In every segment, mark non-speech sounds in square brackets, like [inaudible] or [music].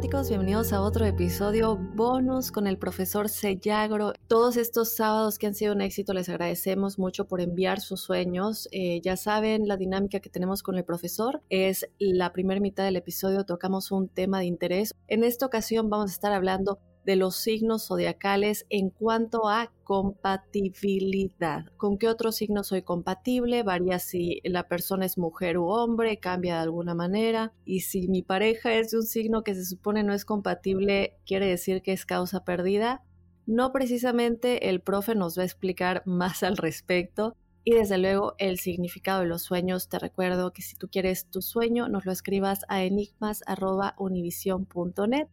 Bienvenidos a otro episodio bonus con el profesor Sellagro. Todos estos sábados que han sido un éxito, les agradecemos mucho por enviar sus sueños. Eh, ya saben, la dinámica que tenemos con el profesor es la primera mitad del episodio, tocamos un tema de interés. En esta ocasión vamos a estar hablando de los signos zodiacales en cuanto a compatibilidad. ¿Con qué otro signo soy compatible? Varía si la persona es mujer u hombre, cambia de alguna manera. Y si mi pareja es de un signo que se supone no es compatible, quiere decir que es causa perdida. No precisamente el profe nos va a explicar [laughs] más al respecto. Y desde luego el significado de los sueños. Te recuerdo que si tú quieres tu sueño, nos lo escribas a enigmas.univision.net.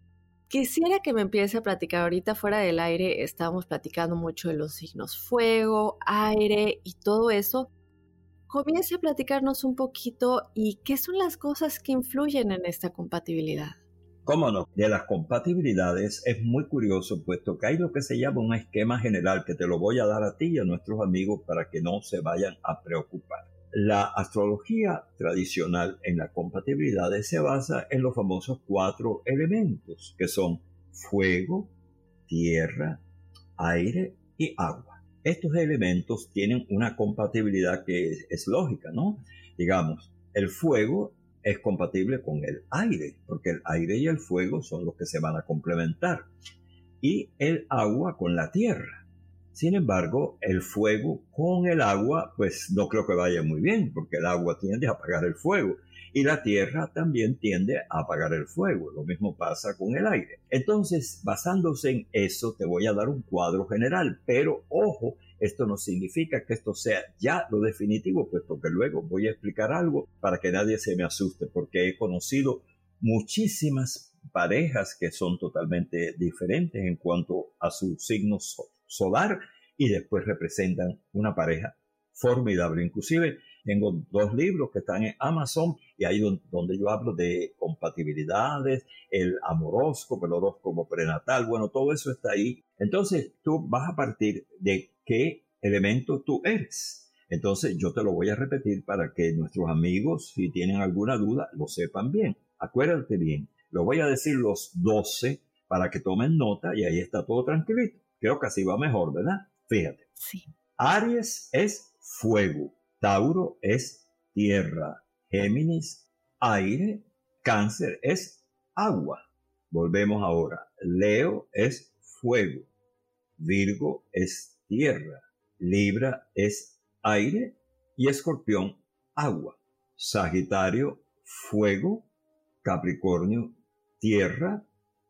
Quisiera que me empiece a platicar ahorita fuera del aire, estábamos platicando mucho de los signos fuego, aire y todo eso. Comience a platicarnos un poquito y qué son las cosas que influyen en esta compatibilidad. Cómo no, de las compatibilidades es muy curioso, puesto que hay lo que se llama un esquema general que te lo voy a dar a ti y a nuestros amigos para que no se vayan a preocupar. La astrología tradicional en la compatibilidad se basa en los famosos cuatro elementos, que son fuego, tierra, aire y agua. Estos elementos tienen una compatibilidad que es, es lógica, ¿no? Digamos, el fuego es compatible con el aire, porque el aire y el fuego son los que se van a complementar, y el agua con la tierra. Sin embargo, el fuego con el agua, pues no creo que vaya muy bien, porque el agua tiende a apagar el fuego y la tierra también tiende a apagar el fuego. Lo mismo pasa con el aire. Entonces, basándose en eso, te voy a dar un cuadro general, pero ojo, esto no significa que esto sea ya lo definitivo, puesto que luego voy a explicar algo para que nadie se me asuste, porque he conocido muchísimas parejas que son totalmente diferentes en cuanto a su signo solar y después representan una pareja formidable. Inclusive tengo dos libros que están en Amazon y ahí donde yo hablo de compatibilidades, el amoroscopo, el horóscopo prenatal, bueno, todo eso está ahí. Entonces tú vas a partir de qué elemento tú eres. Entonces yo te lo voy a repetir para que nuestros amigos, si tienen alguna duda, lo sepan bien. Acuérdate bien, lo voy a decir los 12 para que tomen nota y ahí está todo tranquilito. Creo que así va mejor, ¿verdad? Fíjate. Sí. Aries es fuego, Tauro es tierra, Géminis aire, Cáncer es agua. Volvemos ahora. Leo es fuego, Virgo es tierra, Libra es aire y Escorpión agua. Sagitario fuego, Capricornio tierra,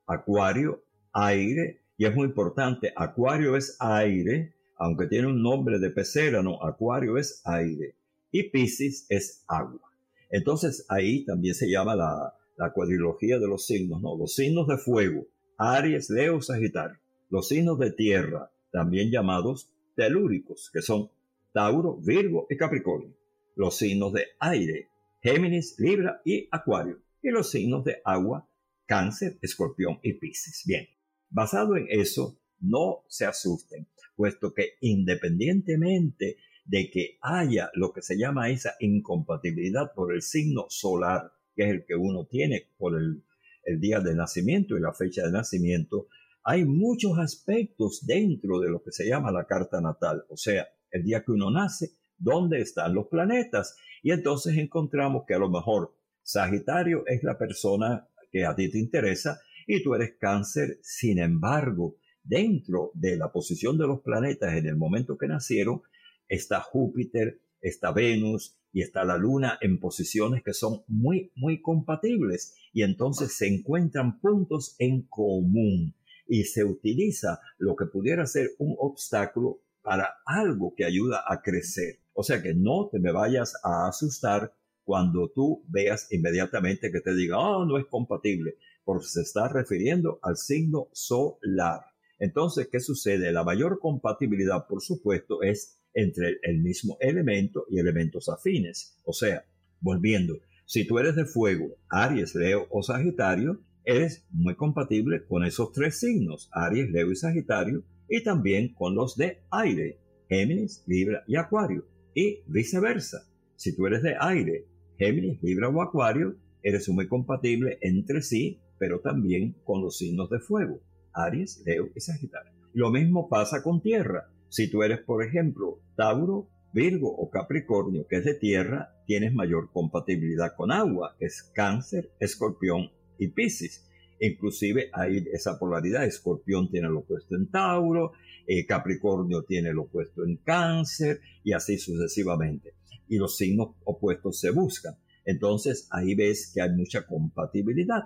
Acuario aire y es muy importante, Acuario es aire, aunque tiene un nombre de pecera, Acuario es aire y Piscis es agua. Entonces ahí también se llama la, la cuadrilogía de los signos, ¿no? Los signos de fuego, Aries, Leo, Sagitario. Los signos de tierra, también llamados telúricos, que son Tauro, Virgo y Capricornio. Los signos de aire, Géminis, Libra y Acuario. Y los signos de agua, Cáncer, Escorpión y Piscis. Bien, basado en eso, no se asusten, puesto que independientemente de que haya lo que se llama esa incompatibilidad por el signo solar, que es el que uno tiene por el, el día de nacimiento y la fecha de nacimiento, hay muchos aspectos dentro de lo que se llama la carta natal, o sea, el día que uno nace, dónde están los planetas. Y entonces encontramos que a lo mejor Sagitario es la persona que a ti te interesa y tú eres cáncer. Sin embargo, dentro de la posición de los planetas en el momento que nacieron, está Júpiter, está Venus y está la Luna en posiciones que son muy, muy compatibles. Y entonces se encuentran puntos en común y se utiliza lo que pudiera ser un obstáculo para algo que ayuda a crecer. O sea que no te me vayas a asustar cuando tú veas inmediatamente que te diga, oh, no es compatible, porque se está refiriendo al signo solar. Entonces, ¿qué sucede? La mayor compatibilidad, por supuesto, es entre el mismo elemento y elementos afines. O sea, volviendo, si tú eres de fuego, Aries, Leo o Sagitario, es muy compatible con esos tres signos, Aries, Leo y Sagitario, y también con los de aire, Géminis, Libra y Acuario, y viceversa. Si tú eres de aire, Géminis, Libra o Acuario, eres muy compatible entre sí, pero también con los signos de fuego, Aries, Leo y Sagitario. Lo mismo pasa con tierra. Si tú eres, por ejemplo, Tauro, Virgo o Capricornio, que es de tierra, tienes mayor compatibilidad con agua, es Cáncer, Escorpión y Piscis. Inclusive hay esa polaridad, Escorpión tiene lo opuesto en Tauro, eh, Capricornio tiene lo opuesto en Cáncer y así sucesivamente. Y los signos opuestos se buscan. Entonces ahí ves que hay mucha compatibilidad.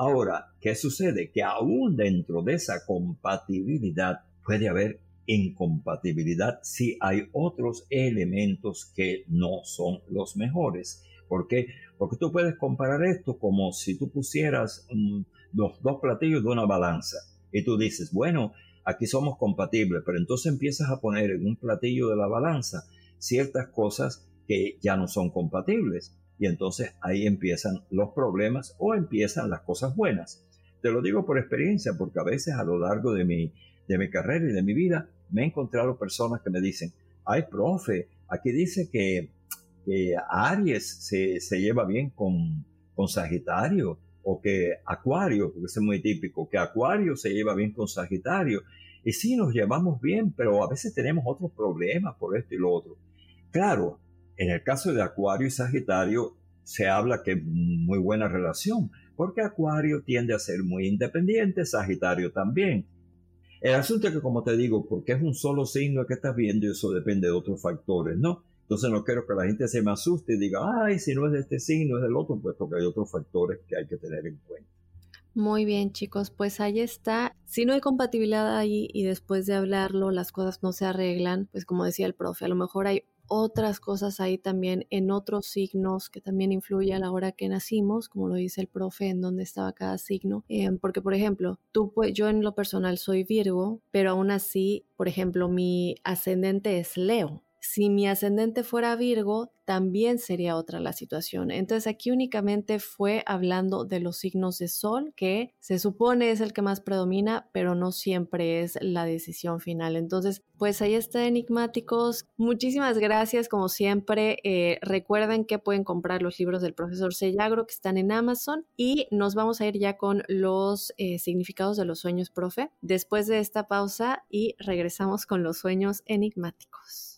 Ahora, ¿qué sucede? Que aún dentro de esa compatibilidad puede haber incompatibilidad si hay otros elementos que no son los mejores. ¿Por qué? Porque tú puedes comparar esto como si tú pusieras los dos platillos de una balanza y tú dices, bueno, aquí somos compatibles, pero entonces empiezas a poner en un platillo de la balanza ciertas cosas que ya no son compatibles y entonces ahí empiezan los problemas o empiezan las cosas buenas. Te lo digo por experiencia porque a veces a lo largo de mi, de mi carrera y de mi vida me he encontrado personas que me dicen, ay, profe, aquí dice que Aries se, se, lleva bien con, con Sagitario, o que Acuario, porque es muy típico, que Acuario se lleva bien con Sagitario. Y sí, nos llevamos bien, pero a veces tenemos otros problemas por esto y lo otro. Claro, en el caso de Acuario y Sagitario se habla que es muy buena relación, porque Acuario tiende a ser muy independiente, Sagitario también. El asunto es que, como te digo, porque es un solo signo que estás viendo y eso depende de otros factores, ¿no? Entonces no quiero que la gente se me asuste y diga, ay, si no es de este signo, es del otro, puesto que hay otros factores que hay que tener en cuenta. Muy bien, chicos, pues ahí está. Si no hay compatibilidad ahí y después de hablarlo las cosas no se arreglan, pues como decía el profe, a lo mejor hay otras cosas ahí también en otros signos que también influye a la hora que nacimos, como lo dice el profe, en dónde estaba cada signo. Em, porque, por ejemplo, tú, pues, yo en lo personal soy Virgo, pero aún así, por ejemplo, mi ascendente es Leo. Si mi ascendente fuera Virgo, también sería otra la situación. Entonces aquí únicamente fue hablando de los signos de sol, que se supone es el que más predomina, pero no siempre es la decisión final. Entonces, pues ahí está enigmáticos. Muchísimas gracias, como siempre. Eh, recuerden que pueden comprar los libros del profesor Sellagro que están en Amazon y nos vamos a ir ya con los eh, significados de los sueños, profe, después de esta pausa y regresamos con los sueños enigmáticos.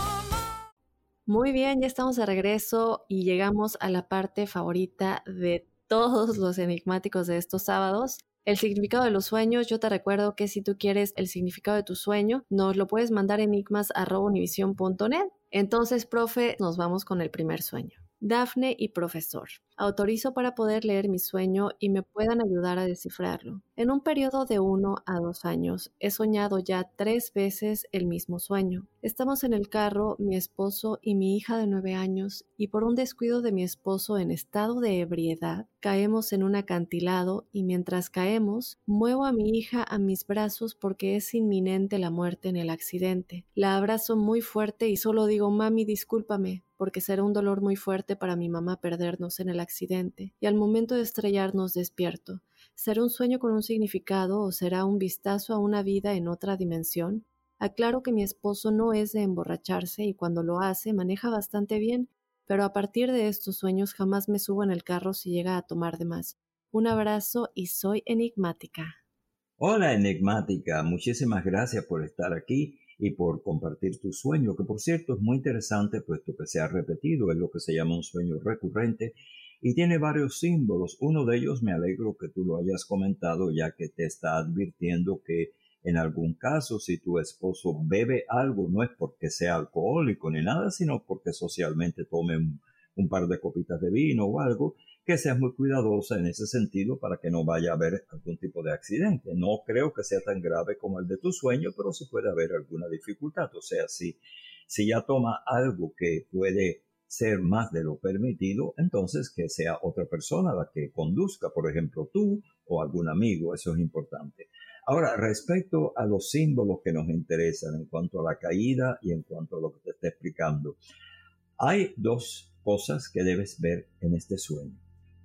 Muy bien, ya estamos de regreso y llegamos a la parte favorita de todos los enigmáticos de estos sábados. El significado de los sueños, yo te recuerdo que si tú quieres el significado de tu sueño, nos lo puedes mandar enigmas.univision.net. Entonces, profe, nos vamos con el primer sueño. Dafne y profesor. Autorizo para poder leer mi sueño y me puedan ayudar a descifrarlo. En un periodo de uno a dos años he soñado ya tres veces el mismo sueño. Estamos en el carro, mi esposo y mi hija de nueve años, y por un descuido de mi esposo en estado de ebriedad, caemos en un acantilado y mientras caemos, muevo a mi hija a mis brazos porque es inminente la muerte en el accidente. La abrazo muy fuerte y solo digo, mami, discúlpame, porque será un dolor muy fuerte para mi mamá perdernos en el accidente, y al momento de estrellarnos despierto. ¿Será un sueño con un significado o será un vistazo a una vida en otra dimensión? Aclaro que mi esposo no es de emborracharse y cuando lo hace maneja bastante bien, pero a partir de estos sueños jamás me subo en el carro si llega a tomar de más. Un abrazo y soy enigmática. Hola enigmática, muchísimas gracias por estar aquí y por compartir tu sueño, que por cierto es muy interesante puesto que se ha repetido, es lo que se llama un sueño recurrente y tiene varios símbolos. Uno de ellos me alegro que tú lo hayas comentado ya que te está advirtiendo que en algún caso si tu esposo bebe algo no es porque sea alcohólico ni nada, sino porque socialmente tome un, par de copitas de vino o algo, que seas muy cuidadosa en ese sentido para que no vaya a haber algún tipo de accidente. No creo que sea tan grave como el de tu sueño, pero sí puede haber alguna dificultad. O sea, si, si ya toma algo que puede ser más de lo permitido, entonces que sea otra persona la que conduzca, por ejemplo tú o algún amigo, eso es importante. Ahora, respecto a los símbolos que nos interesan en cuanto a la caída y en cuanto a lo que te está explicando, hay dos cosas que debes ver en este sueño.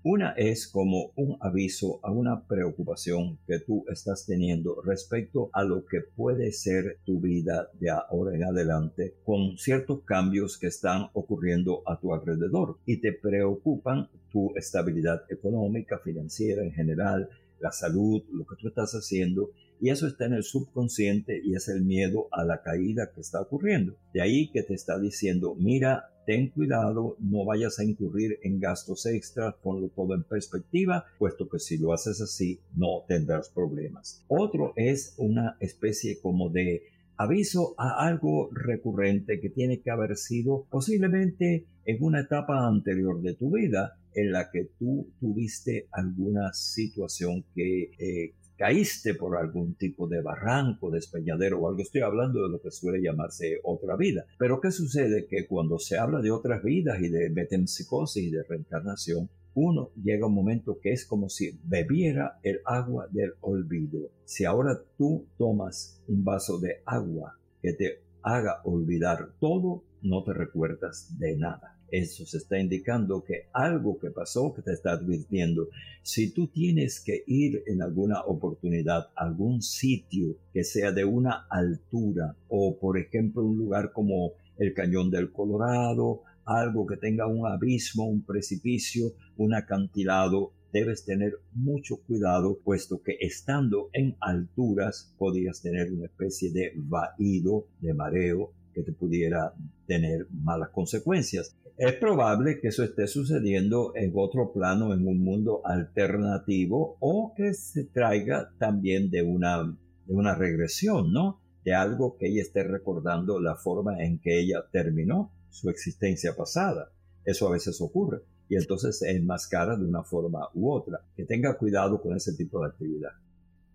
Una es como un aviso a una preocupación que tú estás teniendo respecto a lo que puede ser tu vida de ahora en adelante con ciertos cambios que están ocurriendo a tu alrededor y te preocupan tu estabilidad económica, financiera en general, la salud, lo que tú estás haciendo y eso está en el subconsciente y es el miedo a la caída que está ocurriendo. De ahí que te está diciendo, mira, ten cuidado, no vayas a incurrir en gastos extras, ponlo todo en perspectiva, puesto que si lo haces así no tendrás problemas. Otro es una especie como de aviso a algo recurrente que tiene que haber sido posiblemente en una etapa anterior de tu vida en la que tú tuviste alguna situación que eh, caíste por algún tipo de barranco, despeñadero o algo, estoy hablando de lo que suele llamarse otra vida. Pero ¿qué sucede? Que cuando se habla de otras vidas y de metempsicosis y de reencarnación, uno llega a un momento que es como si bebiera el agua del olvido. Si ahora tú tomas un vaso de agua que te haga olvidar todo, no te recuerdas de nada. Eso se está indicando que algo que pasó que te está advirtiendo. Si tú tienes que ir en alguna oportunidad a algún sitio que sea de una altura o por ejemplo un lugar como el cañón del Colorado, algo que tenga un abismo, un precipicio, un acantilado, debes tener mucho cuidado, puesto que estando en alturas podías tener una especie de vaído, de mareo, que te pudiera tener malas consecuencias. Es probable que eso esté sucediendo en otro plano, en un mundo alternativo, o que se traiga también de una, de una regresión, ¿no? De algo que ella esté recordando la forma en que ella terminó su existencia pasada. Eso a veces ocurre. Y entonces se enmascara de una forma u otra. Que tenga cuidado con ese tipo de actividad.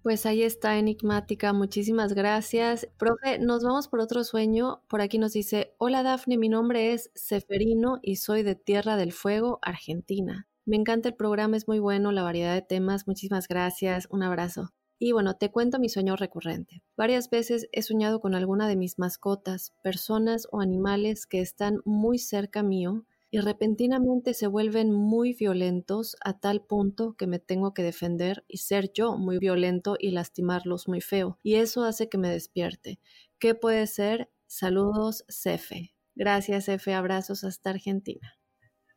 Pues ahí está, enigmática. Muchísimas gracias. Profe, nos vamos por otro sueño. Por aquí nos dice, hola Dafne, mi nombre es Seferino y soy de Tierra del Fuego, Argentina. Me encanta el programa, es muy bueno, la variedad de temas. Muchísimas gracias. Un abrazo. Y bueno, te cuento mi sueño recurrente. Varias veces he soñado con alguna de mis mascotas, personas o animales que están muy cerca mío y repentinamente se vuelven muy violentos a tal punto que me tengo que defender y ser yo muy violento y lastimarlos muy feo. Y eso hace que me despierte. ¿Qué puede ser? Saludos, Cefe. Gracias, Cefe. Abrazos hasta Argentina.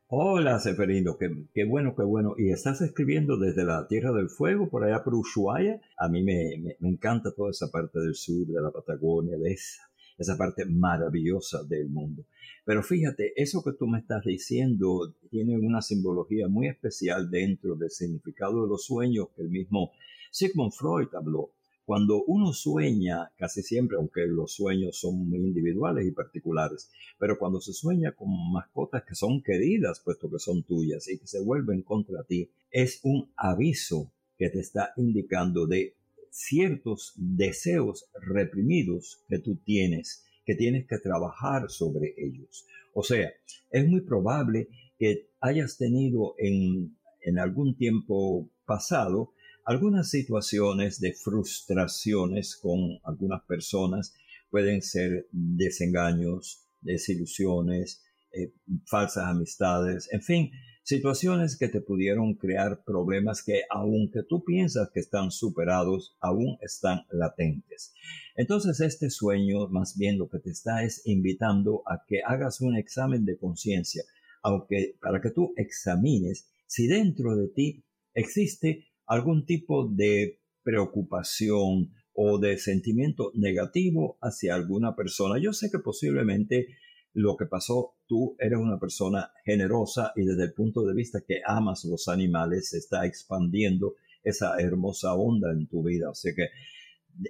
Hola, Seferino, qué, bueno, qué bueno. ¿Y estás escribiendo desde la Tierra del Fuego, por allá por Ushuaia? A mí me, me encanta toda esa parte del sur, de la Patagonia, de esa, esa parte maravillosa del mundo. Pero fíjate, eso que tú me estás diciendo tiene una simbología muy especial dentro del significado de los sueños que el mismo Sigmund Freud habló. Cuando uno sueña, casi siempre, aunque los sueños son muy individuales y particulares, pero cuando se sueña con mascotas que son queridas, puesto que son tuyas y que se vuelven contra ti, es un aviso que te está indicando de ciertos deseos reprimidos que tú tienes que tienes que trabajar sobre ellos. O sea, es muy probable que hayas tenido en, en algún tiempo pasado algunas situaciones de frustraciones con algunas personas. Pueden ser desengaños, desilusiones, eh, falsas amistades, en fin, situaciones que te pudieron crear problemas que aunque tú piensas que están superados, aún están latentes. Entonces este sueño más bien lo que te está es invitando a que hagas un examen de conciencia, aunque para que tú examines si dentro de ti existe algún tipo de preocupación o de sentimiento negativo hacia alguna persona. Yo sé que posiblemente lo que pasó, tú eres una persona generosa y desde el punto de vista que amas los animales, se está expandiendo esa hermosa onda en tu vida. O sea que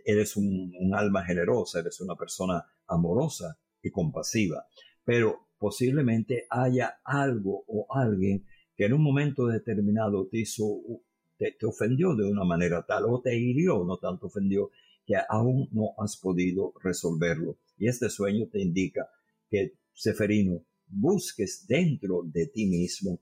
eres un, alma generosa, eres una persona amorosa y compasiva. Pero posiblemente haya algo o alguien que en un momento determinado te hizo, te, te ofendió de una manera tal o te hirió, no tanto ofendió, que aún no has podido resolverlo. Y este sueño te indica que, Seferino, busques dentro de ti mismo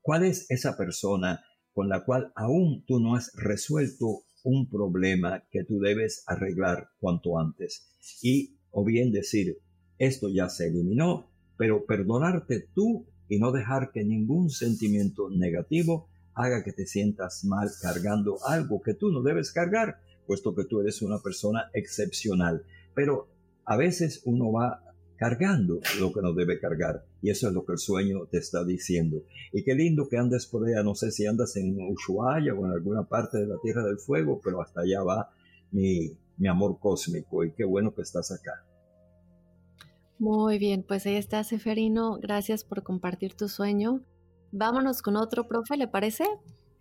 cuál es esa persona con la cual aún tú no has resuelto un problema que tú debes arreglar cuanto antes. Y, o bien decir, esto ya se eliminó, pero perdonarte tú y no dejar que ningún sentimiento negativo haga que te sientas mal cargando algo que tú no debes cargar, puesto que tú eres una persona excepcional. Pero a veces uno va cargando lo que no debe cargar. Y eso es lo que el sueño te está diciendo. Y qué lindo que andes por allá, no sé si andas en Ushuaia o en alguna parte de la Tierra del Fuego, pero hasta allá va mi, mi amor cósmico y qué bueno que estás acá. Muy bien, pues ahí está Seferino, gracias por compartir tu sueño. Vámonos con otro, profe, ¿le parece?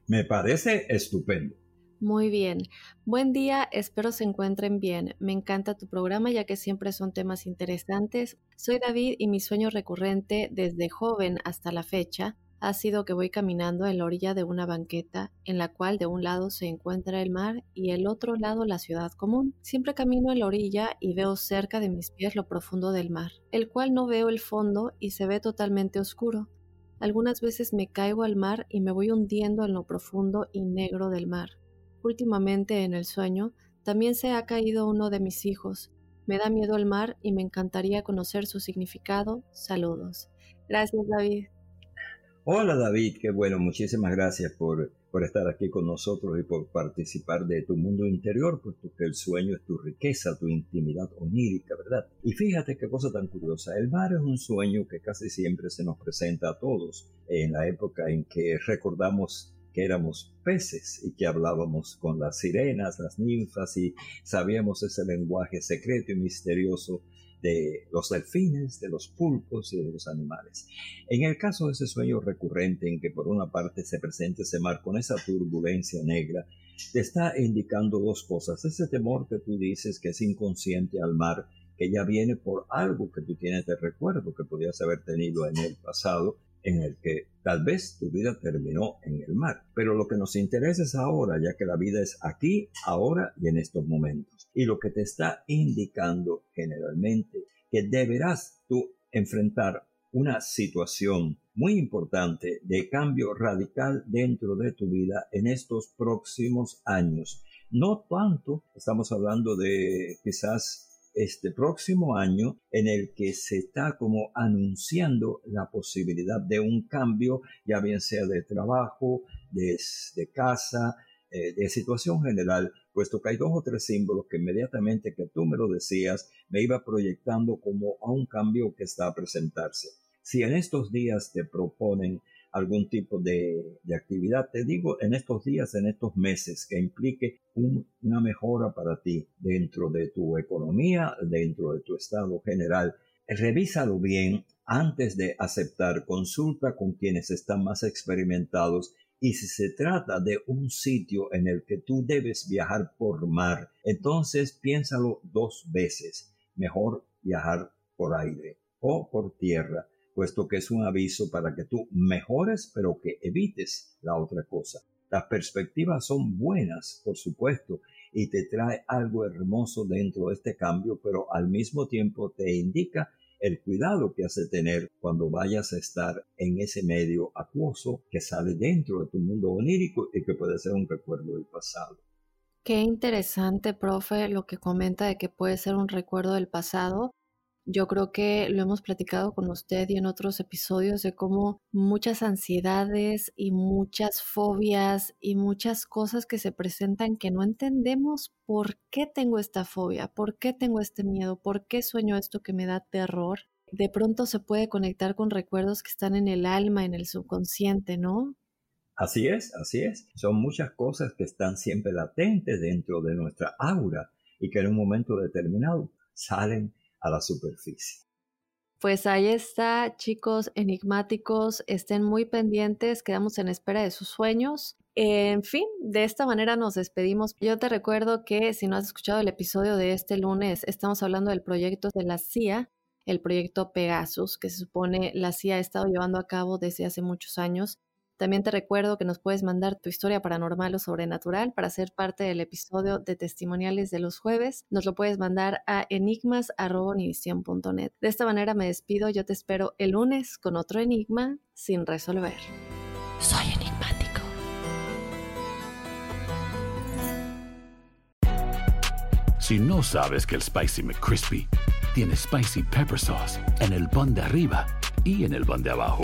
Me parece estupendo. Muy bien. Buen día, espero se encuentren bien. Me encanta tu programa ya que siempre son temas interesantes. Soy David y mi sueño recurrente desde joven hasta la fecha ha sido que voy caminando en la orilla de una banqueta en la cual de un lado se encuentra el mar y el otro lado la ciudad común. Siempre camino en la orilla y veo cerca de mis pies lo profundo del mar, el cual no veo el fondo y se ve totalmente oscuro. Algunas veces me caigo al mar y me voy hundiendo en lo profundo y negro del mar. Últimamente en el sueño también se ha caído uno de mis hijos. Me da miedo el mar y me encantaría conocer su significado. Saludos. Gracias, David. Hola, David. Qué bueno. Muchísimas gracias por, por estar aquí con nosotros y por participar de tu mundo interior, puesto que el sueño es tu riqueza, tu intimidad onírica, ¿verdad? Y fíjate qué cosa tan curiosa. El mar es un sueño que casi siempre se nos presenta a todos en la época en que recordamos que éramos peces y que hablábamos con las sirenas, las ninfas y sabíamos ese lenguaje secreto y misterioso de los delfines, de los pulpos y de los animales. En el caso de ese sueño recurrente en que por una parte se presenta ese mar con esa turbulencia negra, te está indicando dos cosas. Ese temor que tú dices que es inconsciente al mar, que ya viene por algo que tú tienes de recuerdo que podías haber tenido en el pasado, en el que tal vez tu vida terminó en el mar. Pero lo que nos interesa es ahora, ya que la vida es aquí, ahora y en estos momentos. Y lo que te está indicando generalmente que deberás tú enfrentar una situación muy importante de cambio radical dentro de tu vida en estos próximos años. No tanto, estamos hablando de quizás este próximo año en el que se está como anunciando la posibilidad de un cambio, ya bien sea de trabajo, de, casa, eh, de situación general, puesto que hay dos o tres símbolos que inmediatamente que tú me lo decías, me iba proyectando como a un cambio que está a presentarse. Si en estos días te proponen algún tipo de, actividad, te digo en estos días, en estos meses, que implique una mejora para ti dentro de tu economía, dentro de tu estado general, revísalo bien antes de aceptar consulta con quienes están más experimentados. Y si se trata de un sitio en el que tú debes viajar por mar, entonces piénsalo dos veces. Mejor viajar por aire o por tierra puesto que es un aviso para que tú mejores, pero que evites la otra cosa. Las perspectivas son buenas, por supuesto, y te trae algo hermoso dentro de este cambio, pero al mismo tiempo te indica el cuidado que has de tener cuando vayas a estar en ese medio acuoso que sale dentro de tu mundo onírico y que puede ser un recuerdo del pasado. Qué interesante, profe, lo que comenta de que puede ser un recuerdo del pasado. Yo creo que lo hemos platicado con usted y en otros episodios de cómo muchas ansiedades y muchas fobias y muchas cosas que se presentan que no entendemos por qué tengo esta fobia, por qué tengo este miedo, por qué sueño esto que me da terror. De pronto se puede conectar con recuerdos que están en el alma, en el subconsciente, ¿no? Así es, así es. Son muchas cosas que están siempre latentes dentro de nuestra aura y que en un momento determinado salen a la superficie. Pues ahí está, chicos enigmáticos, estén muy pendientes, quedamos en espera de sus sueños. En fin, de esta manera nos despedimos. Yo te recuerdo que si no has escuchado el episodio de este lunes, estamos hablando del proyecto de la CIA, el proyecto Pegasus, que se supone la CIA ha estado llevando a cabo desde hace muchos años también te recuerdo que nos puedes mandar tu historia paranormal o sobrenatural para ser parte del episodio de testimoniales de los jueves. Nos lo puedes mandar a enigmas.univision.net. De esta manera me despido. Yo te espero el lunes con otro enigma sin resolver. Soy enigmático. Si no sabes que el Spicy McCrispy tiene Spicy Pepper Sauce en el pan de arriba y en el pan de abajo,